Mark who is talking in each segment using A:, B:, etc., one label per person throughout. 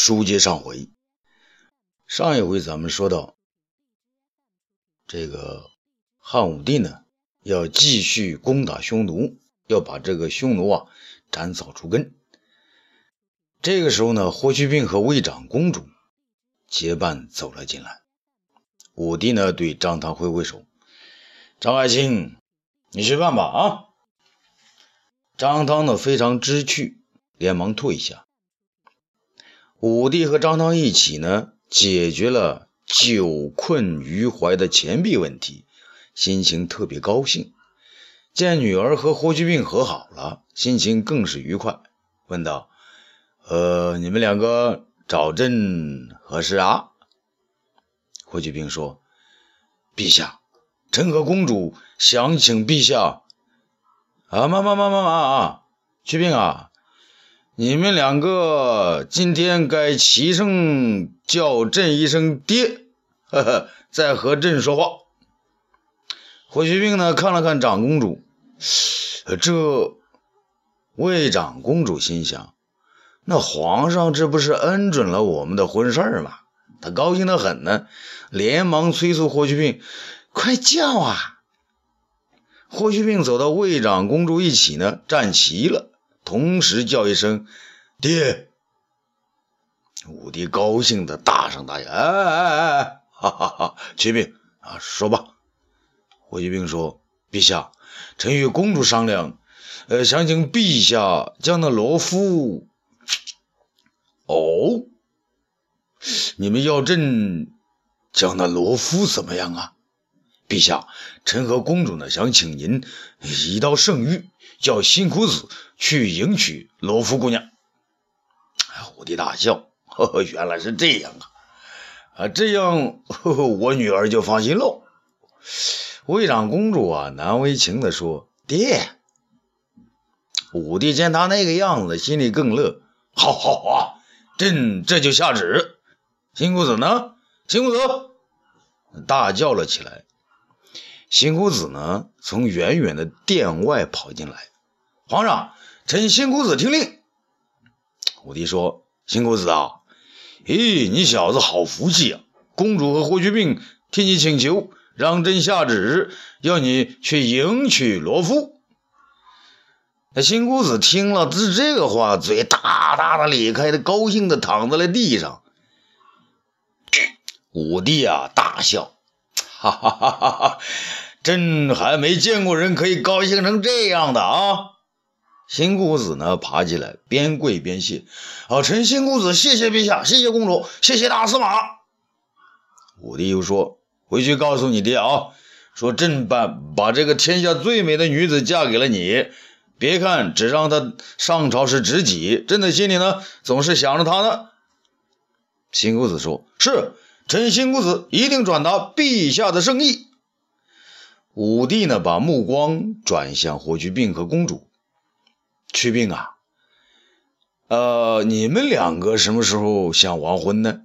A: 书接上回，上一回咱们说到，这个汉武帝呢要继续攻打匈奴，要把这个匈奴啊斩草除根。这个时候呢，霍去病和魏长公主结伴走了进来。武帝呢对张汤挥挥手：“张爱卿，你去办吧。”啊，张汤呢非常知趣，连忙退下。武帝和张汤一起呢，解决了久困于怀的钱币问题，心情特别高兴。见女儿和霍去病和好了，心情更是愉快，问道：“呃，你们两个找朕何事啊？”霍去病说：“陛下，臣和公主想请陛下……啊，妈妈妈妈妈啊，去病啊！”你们两个今天该齐声叫朕一声爹，呵呵，再和朕说话。霍去病呢，看了看长公主，这魏长公主心想：那皇上这不是恩准了我们的婚事吗？他高兴的很呢，连忙催促霍去病：“快叫啊！”霍去病走到魏长公主一起呢，站齐了。同时叫一声“爹”，武帝高兴的大声答应：“哎哎哎哎，哈哈哈！启禀啊，说吧。”霍去病说：“陛下，臣与公主商量，呃，想请陛下将那罗敷……哦，你们要朕将那罗敷怎么样啊？陛下，臣和公主呢，想请您一道圣谕。”叫辛苦子去迎娶罗敷姑娘。武帝大笑，呵呵，原来是这样啊！啊，这样呵呵我女儿就放心喽。魏长公主啊，难为情地说：“爹。”武帝见他那个样子，心里更乐。好好啊，朕这就下旨。辛苦子呢？辛苦子大叫了起来。辛公子呢，从远远的殿外跑进来。皇上，臣辛公子听令。武帝说：“辛公子啊，咦，你小子好福气啊！公主和霍去病替你请求，让朕下旨，要你去迎娶罗敷。”那辛公子听了这这个话，嘴大大的咧开，他高兴的躺在了地上。武帝啊，大笑，哈哈哈哈哈！朕还没见过人可以高兴成这样的啊！新姑子呢，爬起来，边跪边谢：“啊，臣新姑子谢谢陛下，谢谢公主，谢谢大司马。”武帝又说：“回去告诉你爹啊，说朕把把这个天下最美的女子嫁给了你。别看只让她上朝是知己，朕的心里呢，总是想着她呢。”新姑子说：“是，臣新姑子一定转达陛下的圣意。”武帝呢，把目光转向霍去病和公主。去病啊，呃，你们两个什么时候想完婚呢？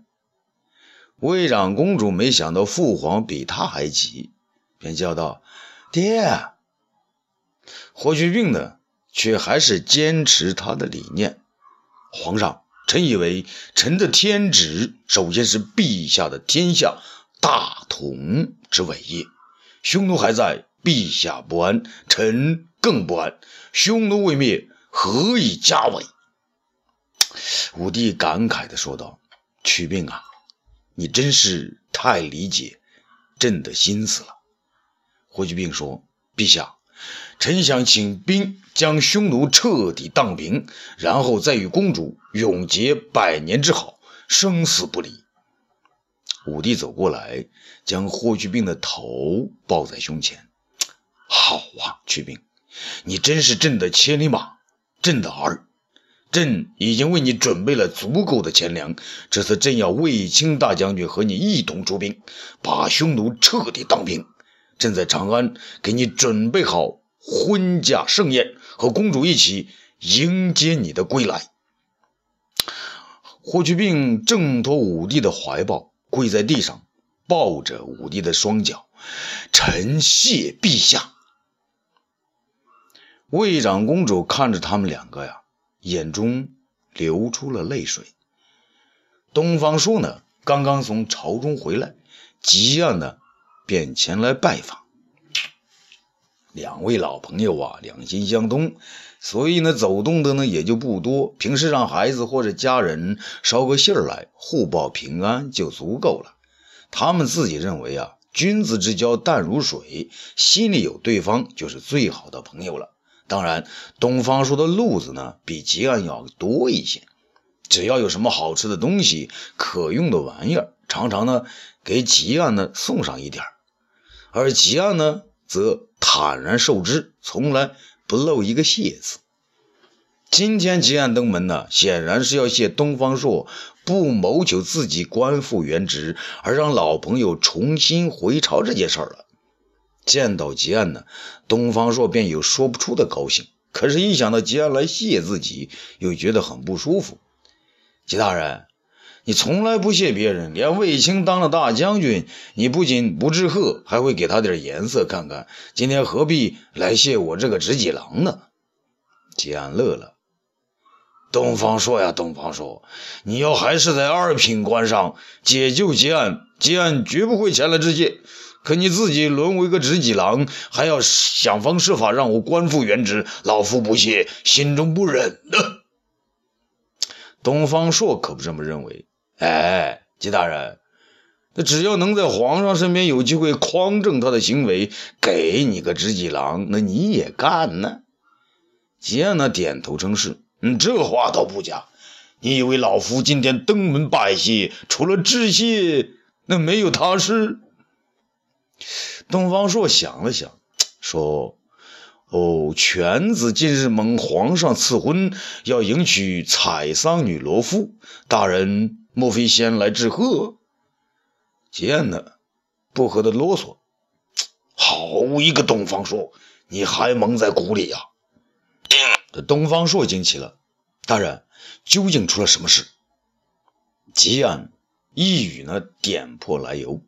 A: 魏长公主没想到父皇比她还急，便叫道：“爹。”霍去病呢，却还是坚持他的理念。皇上，臣以为臣的天职首先是陛下的天下大同之伟业。匈奴还在，陛下不安，臣更不安。匈奴未灭。何以家为？武帝感慨地说道：“祛病啊，你真是太理解朕的心思了。”霍去病说：“陛下，臣想请兵将匈奴彻底荡平，然后再与公主永结百年之好，生死不离。”武帝走过来，将霍去病的头抱在胸前：“好啊，去病，你真是朕的千里马。”朕的儿，朕已经为你准备了足够的钱粮。这次朕要卫青大将军和你一同出兵，把匈奴彻底荡平。正在长安给你准备好婚嫁盛宴，和公主一起迎接你的归来。霍去病挣脱武帝的怀抱，跪在地上，抱着武帝的双脚：“臣谢陛下。”魏长公主看着他们两个呀，眼中流出了泪水。东方朔呢刚刚从朝中回来，急呀呢便前来拜访。两位老朋友啊，两心相通，所以呢走动的呢也就不多。平时让孩子或者家人捎个信儿来，互报平安就足够了。他们自己认为啊，君子之交淡如水，心里有对方就是最好的朋友了。当然，东方朔的路子呢比吉安要多一些，只要有什么好吃的东西、可用的玩意儿，常常呢给吉安呢送上一点而吉安呢则坦然受之，从来不露一个谢字。今天吉安登门呢，显然是要谢东方朔不谋求自己官复原职，而让老朋友重新回朝这件事儿了。见到吉安呢，东方朔便有说不出的高兴。可是，一想到吉安来谢自己，又觉得很不舒服。吉大人，你从来不谢别人，连卫青当了大将军，你不仅不致贺，还会给他点颜色看看。今天何必来谢我这个直戟郎呢？吉安乐了。东方朔呀，东方朔，你要还是在二品官上解救吉安，吉安绝不会前来致谢。可你自己沦为个直戟郎，还要想方设法让我官复原职，老夫不屑，心中不忍的。东方朔可不这么认为。哎，吉大人，那只要能在皇上身边有机会匡正他的行为，给你个直戟郎，那你也干呢？吉安呢，点头称是。嗯，这话倒不假。你以为老夫今天登门拜谢，除了致谢，那没有他事？东方朔想了想，说：“哦，犬子今日蒙皇上赐婚，要迎娶采桑女罗敷，大人莫非先来致贺？”贱呢，不和他啰嗦。好一个东方朔，你还蒙在鼓里呀！这东方朔惊奇了，大人究竟出了什么事？吉安一语呢，点破来由。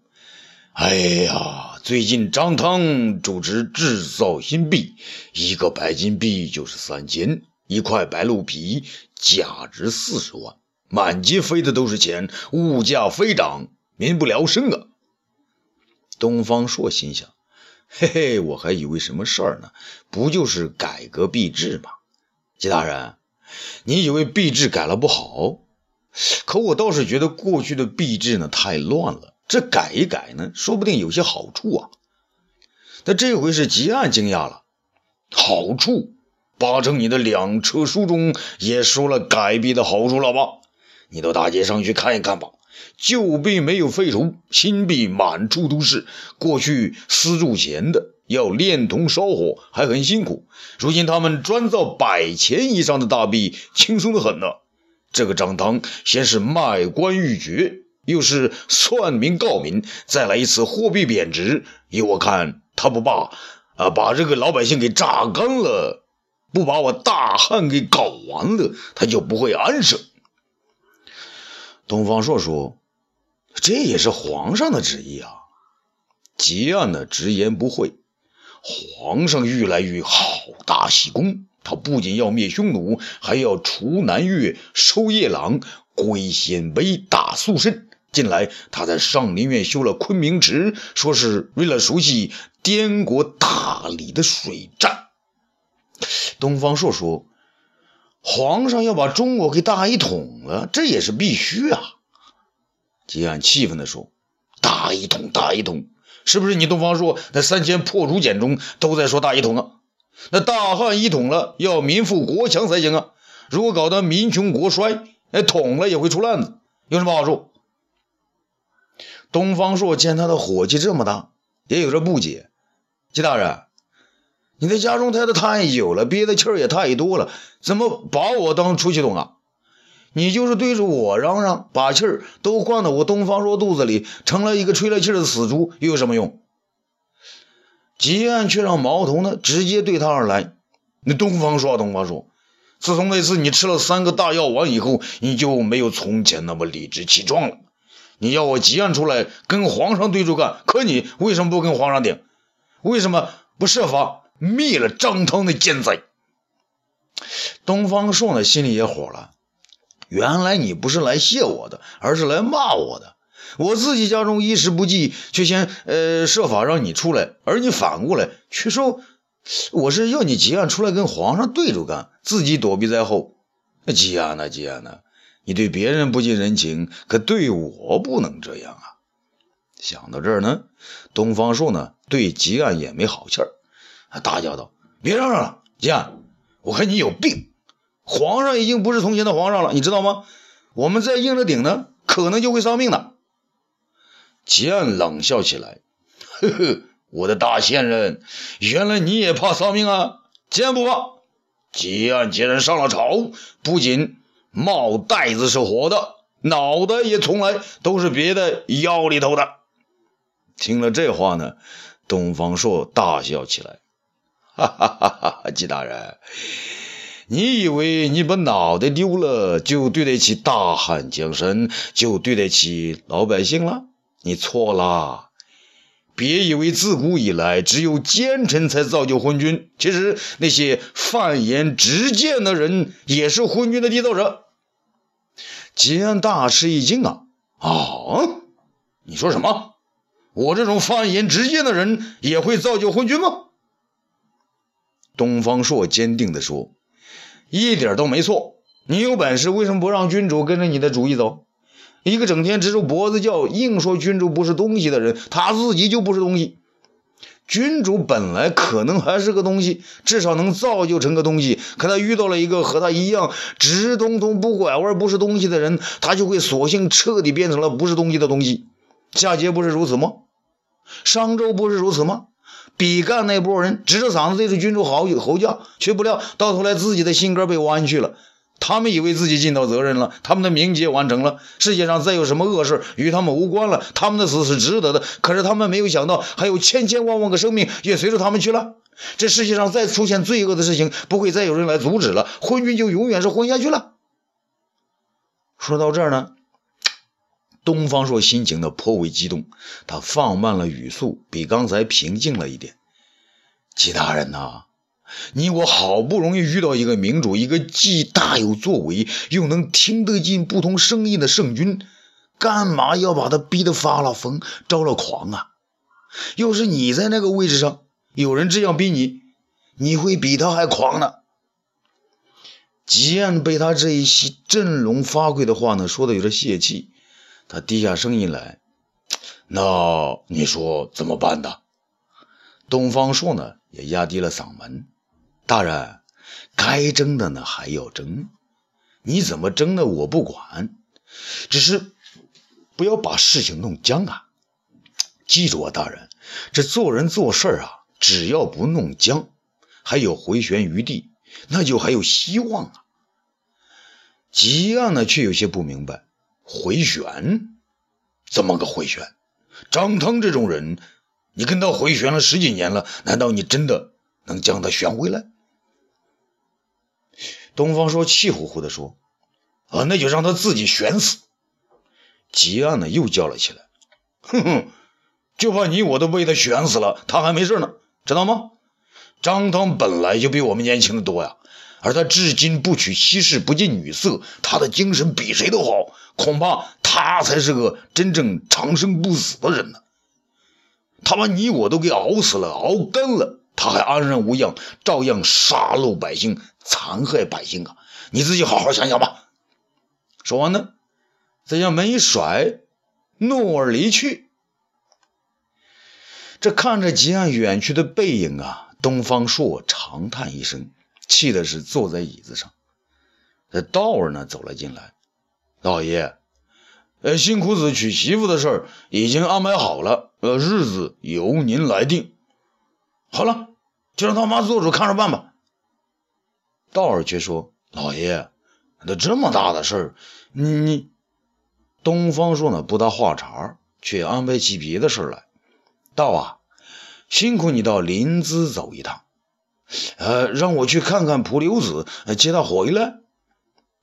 A: 哎呀，最近张汤主持制造新币，一个白金币就是三千，一块白鹿皮价值四十万，满街飞的都是钱，物价飞涨，民不聊生啊！东方朔心想：嘿嘿，我还以为什么事儿呢？不就是改革币制吗？吉大人，你以为币制改了不好？可我倒是觉得过去的币制呢太乱了。这改一改呢，说不定有些好处啊。那这回是吉安惊讶了，好处？八成你的两车书中也说了改币的好处了吧？你到大街上去看一看吧。旧币没有废除，新币满处都是。过去私铸钱的要炼铜烧火，还很辛苦。如今他们专造百钱以上的大币，轻松的很呢。这个张汤先是卖官鬻爵。又是算民告民，再来一次货币贬值，依我看，他不罢啊，把这个老百姓给榨干了，不把我大汉给搞完了，他就不会安生。东方朔说：“这也是皇上的旨意啊。”吉安呢直言不讳：“皇上愈来愈好大喜功，他不仅要灭匈奴，还要除南越、收夜郎、归鲜卑、打肃慎。”近来，他在上林苑修了昆明池，说是为了熟悉滇国大理的水战。东方朔说：“皇上要把中国给大一统了，这也是必须啊。”吉安气愤地说：“大一统，大一统，是不是你东方朔那三千破竹简中都在说大一统啊？那大汉一统了，要民富国强才行啊！如果搞得民穷国衰，那统了也会出乱子，有什么好处？”东方朔见他的火气这么大，也有点不解。吉大人，你在家中待的太久了，憋的气儿也太多了，怎么把我当出气筒啊？你就是对着我嚷嚷，把气儿都灌到我东方朔肚子里，成了一个吹了气的死猪，又有什么用？吉安却让矛头呢直接对他而来。那东方朔，东方朔，自从那次你吃了三个大药丸以后，你就没有从前那么理直气壮了。你要我吉安出来跟皇上对着干，可你为什么不跟皇上顶？为什么不设法灭了张汤的奸贼？东方朔呢，心里也火了。原来你不是来谢我的，而是来骂我的。我自己家中衣食不济，却先呃设法让你出来，而你反过来却说我是要你吉安出来跟皇上对着干，自己躲避在后。那吉安呢，吉安呢，你对别人不近人情，可对我不能这样啊！想到这儿呢，东方朔呢对吉安也没好气儿，他大叫道：“别嚷嚷了，吉安，我看你有病！皇上已经不是从前的皇上了，你知道吗？我们再硬着顶呢，可能就会丧命的。”吉安冷笑起来：“呵呵，我的大仙人，原来你也怕丧命啊？吉安不怕。吉安既然上了朝，不仅帽带子是活的，脑袋也从来都是别在腰里头的。”听了这话呢，东方朔大笑起来：“哈哈哈哈！吉大人，你以为你把脑袋丢了，就对得起大汉江山，就对得起老百姓了？”你错了，别以为自古以来只有奸臣才造就昏君，其实那些犯言直谏的人也是昏君的缔造者。吉安大吃一惊啊！啊，你说什么？我这种犯言直谏的人也会造就昏君吗？东方朔坚定地说：“一点都没错。你有本事，为什么不让君主跟着你的主意走？”一个整天直着脖子叫、硬说君主不是东西的人，他自己就不是东西。君主本来可能还是个东西，至少能造就成个东西。可他遇到了一个和他一样直通通、不拐弯、不是东西的人，他就会索性彻底变成了不是东西的东西。夏桀不是如此吗？商周不是如此吗？比干那波人指着嗓子对着君主嚎吼叫，却不料到头来自己的心肝被弯曲了。他们以为自己尽到责任了，他们的名节完成了，世界上再有什么恶事与他们无关了，他们的死是值得的。可是他们没有想到，还有千千万万个生命也随着他们去了。这世界上再出现罪恶的事情，不会再有人来阻止了，昏君就永远是昏下去了。说到这儿呢，东方朔心情的颇为激动，他放慢了语速，比刚才平静了一点。其他人呐。你我好不容易遇到一个明主，一个既大有作为，又能听得进不同声音的圣君，干嘛要把他逼得发了疯、着了狂啊？要是你在那个位置上，有人这样逼你，你会比他还狂呢。吉安被他这一席振聋发聩的话呢，说的有点泄气，他低下声音来：“那你说怎么办呢？”东方朔呢，也压低了嗓门。大人，该争的呢还要争，你怎么争的我不管，只是不要把事情弄僵啊！记住啊，大人，这做人做事啊，只要不弄僵，还有回旋余地，那就还有希望啊。吉安呢却有些不明白，回旋？怎么个回旋？张汤这种人，你跟他回旋了十几年了，难道你真的能将他旋回来？东方说：“气呼呼地说，啊，那就让他自己悬死。”吉安呢又叫了起来：“哼哼，就怕你我都被他悬死了，他还没事呢，知道吗？张汤本来就比我们年轻的多呀，而他至今不娶妻室，不近女色，他的精神比谁都好，恐怕他才是个真正长生不死的人呢。他把你我都给熬死了，熬干了。”他还安然无恙，照样杀戮百姓，残害百姓啊！你自己好好想想吧。说完呢，再将门一甩，怒而离去。这看着吉安远去的背影啊，东方朔长叹一声，气的是坐在椅子上。这道儿呢走了进来，老爷，呃，新苦子娶媳妇的事儿已经安排好了，呃，日子由您来定。好了，就让他妈做主看着办吧。道儿却说：“老爷，那这么大的事儿，你……”东方说呢，不搭话茬，却安排起别的事来。道啊，辛苦你到临淄走一趟，呃，让我去看看蒲留子，接他回来。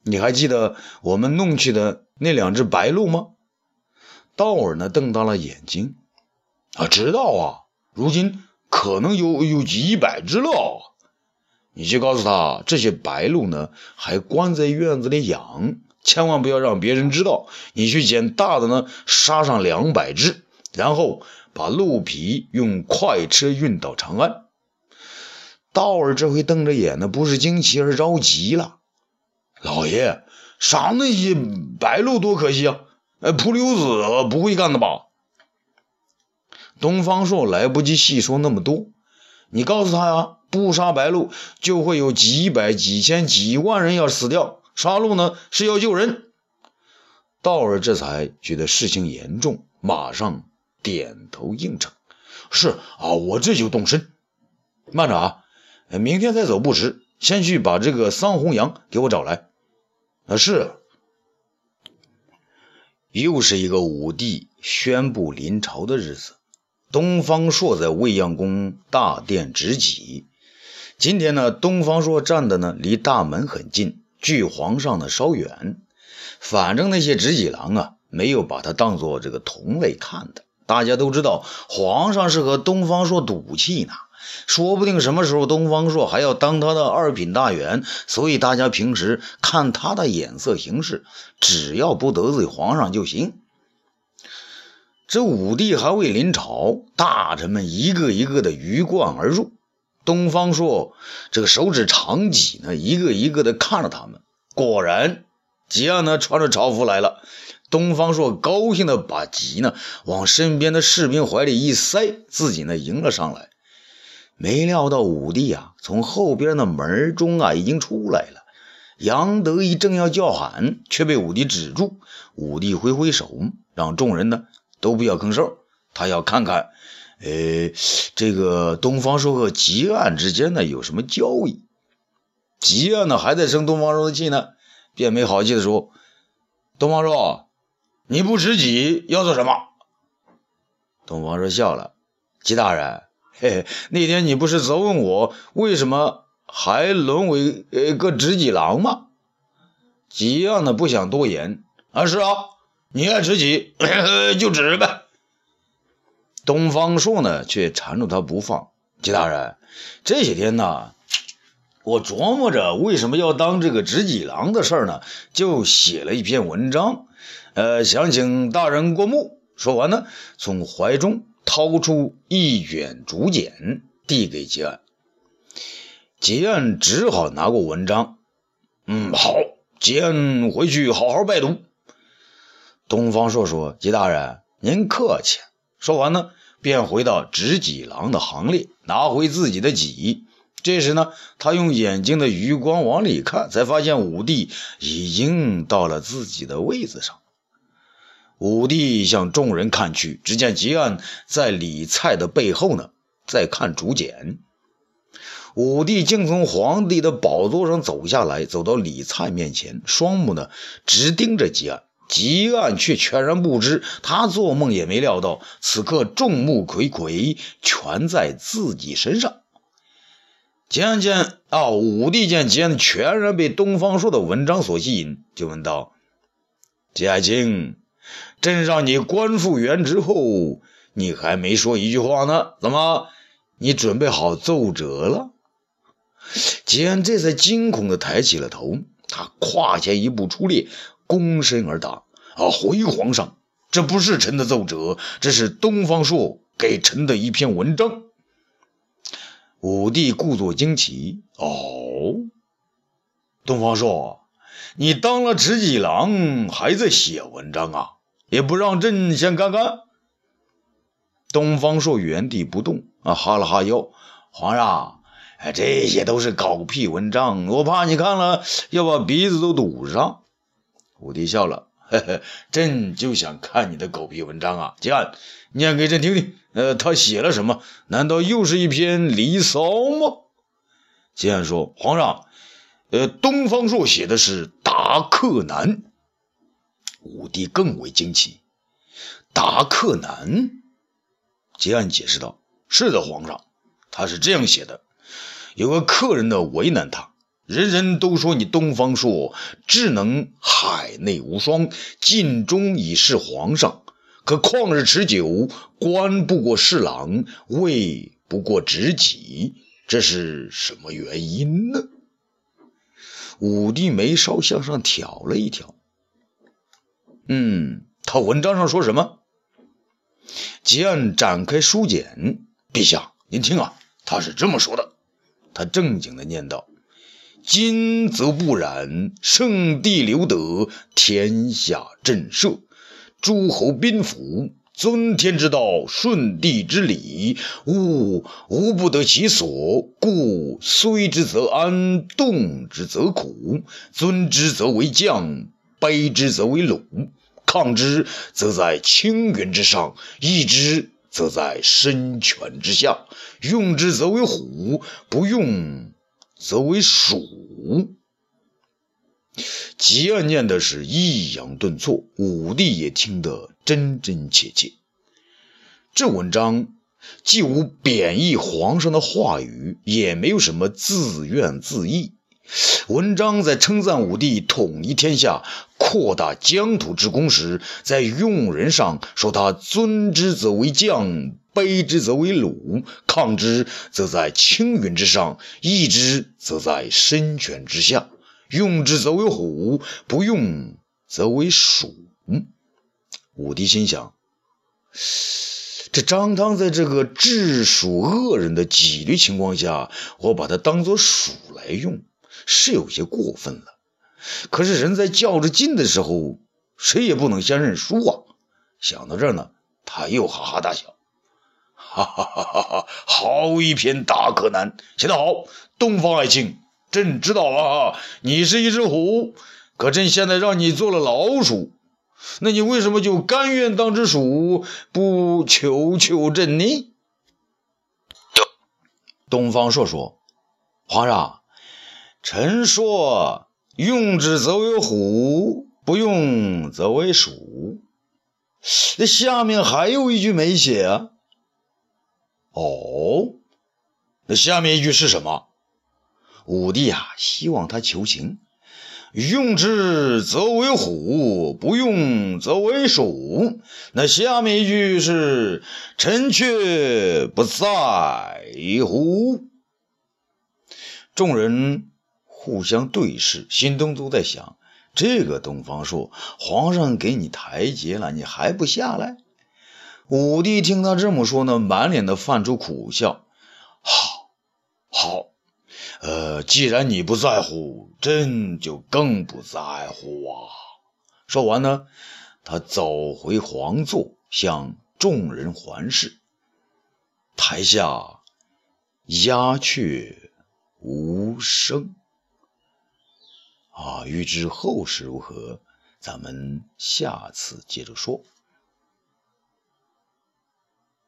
A: 你还记得我们弄去的那两只白鹿吗？道尔呢，瞪大了眼睛，啊，知道啊，如今。可能有有几百只了，你去告诉他，这些白鹿呢还关在院子里养，千万不要让别人知道。你去捡大的呢，杀上两百只，然后把鹿皮用快车运到长安。道儿这回瞪着眼呢，不是惊奇，而是着急了。老爷，杀那些白鹿多可惜啊！呃，蒲留子不会干的吧？东方朔来不及细说那么多，你告诉他呀，不杀白鹿就会有几百、几千、几万人要死掉。杀鹿呢是要救人。道儿这才觉得事情严重，马上点头应承：“是啊，我这就动身。慢着啊，明天再走不迟。先去把这个桑弘羊给我找来。”啊，是。又是一个武帝宣布临朝的日子。东方朔在未央宫大殿执戟。今天呢，东方朔站的呢离大门很近，距皇上呢稍远。反正那些执戟郎啊，没有把他当做这个同类看的。大家都知道，皇上是和东方朔赌气呢，说不定什么时候东方朔还要当他的二品大员。所以大家平时看他的眼色行事，只要不得罪皇上就行。这武帝还未临朝，大臣们一个一个的鱼贯而入。东方朔这个手指长戟呢，一个一个的看着他们。果然，吉安呢穿着朝服来了。东方朔高兴的把戟呢往身边的士兵怀里一塞，自己呢迎了上来。没料到武帝啊，从后边的门中啊已经出来了。杨得意正要叫喊，却被武帝止住。武帝挥挥手，让众人呢。都不要吭声，他要看看，呃，这个东方朔和吉安之间呢有什么交易。吉安呢还在生东方朔的气呢，便没好气的说：“东方朔，你不识己要做什么？”东方朔笑了：“吉大人，嘿，那天你不是责问我为什么还沦为呃个执戟郎吗？”吉安呢不想多言：“啊，是啊。”你爱吃戟 就指呗。东方朔呢，却缠住他不放。吉大人，这些天呢，我琢磨着为什么要当这个执戟郎的事儿呢，就写了一篇文章，呃，想请大人过目。说完呢，从怀中掏出一卷竹简，递给吉安。吉安只好拿过文章。嗯，好，吉安回去好好拜读。东方朔说：“吉大人，您客气。”说完呢，便回到执戟郎的行列，拿回自己的戟。这时呢，他用眼睛的余光往里看，才发现武帝已经到了自己的位子上。武帝向众人看去，只见吉安在李蔡的背后呢，在看竹简。武帝竟从皇帝的宝座上走下来，走到李蔡面前，双目呢直盯着吉安。吉安却全然不知，他做梦也没料到，此刻众目睽睽全在自己身上。吉安见啊，武帝见吉安全然被东方朔的文章所吸引，就问道：“吉安卿，朕让你官复原职后，你还没说一句话呢，怎么，你准备好奏折了？”吉安这才惊恐地抬起了头，他跨前一步出列。躬身而答：“啊，回皇上，这不是臣的奏折，这是东方朔给臣的一篇文章。”武帝故作惊奇：“哦，东方朔，你当了执戟郎，还在写文章啊？也不让朕先看看。”东方朔原地不动，啊，哈了哈腰：“皇上，哎，这些都是狗屁文章，我怕你看了要把鼻子都堵上。”武帝笑了，呵呵，朕就想看你的狗屁文章啊！吉安，念给朕听听。呃，他写了什么？难道又是一篇《离骚》吗？吉安说：“皇上，呃，东方朔写的是《达克难》。”武帝更为惊奇，《达克难》。结案解释道：“是的，皇上，他是这样写的：有个客人呢，为难他。”人人都说你东方朔智能海内无双，尽忠以示皇上。可旷日持久，官不过侍郎，位不过执戟，这是什么原因呢？武帝眉梢向上挑了一挑，嗯，他文章上说什么？吉安展开书简，陛下，您听啊，他是这么说的。他正经的念道：“今则不然，圣帝留德，天下震慑，诸侯宾服，尊天之道，顺地之理，物无不得其所。故虽之则安，动之则苦，尊之则为将，卑之则为虏。”抗之，则在青云之上；抑之，则在深泉之下。用之，则为虎；不用，则为鼠。吉安念的是抑扬顿挫，武帝也听得真真切切。这文章既无贬义皇上的话语，也没有什么自怨自艾。文章在称赞武帝统一天下、扩大疆土之功时，在用人上说他尊之则为将，卑之则为虏，抗之则在青云之上，抑之则在深泉之下，用之则为虎，不用则为鼠。武帝心想：这张汤在这个治蜀恶人的纪律情况下，我把他当做鼠来用。是有些过分了，可是人在较着劲的时候，谁也不能先认输啊！想到这儿呢，他又哈哈大笑，哈哈哈哈哈！好一篇大柯南，写得好，东方爱卿，朕知道啊，你是一只虎，可朕现在让你做了老鼠，那你为什么就甘愿当只鼠，不求求朕呢？东方朔说：“皇上。”臣说：“用之则为虎，不用则为鼠。”那下面还有一句没写啊？哦，那下面一句是什么？武帝啊，希望他求情：“用之则为虎，不用则为鼠。”那下面一句是：“臣却不在乎。”众人。互相对视，心中都在想：这个东方朔，皇上给你台阶了，你还不下来？武帝听他这么说呢，满脸的泛出苦笑。好，好，呃，既然你不在乎，朕就更不在乎啊！说完呢，他走回皇座，向众人环视。台下鸦雀无声。啊，欲知后事如何，咱们下次接着说。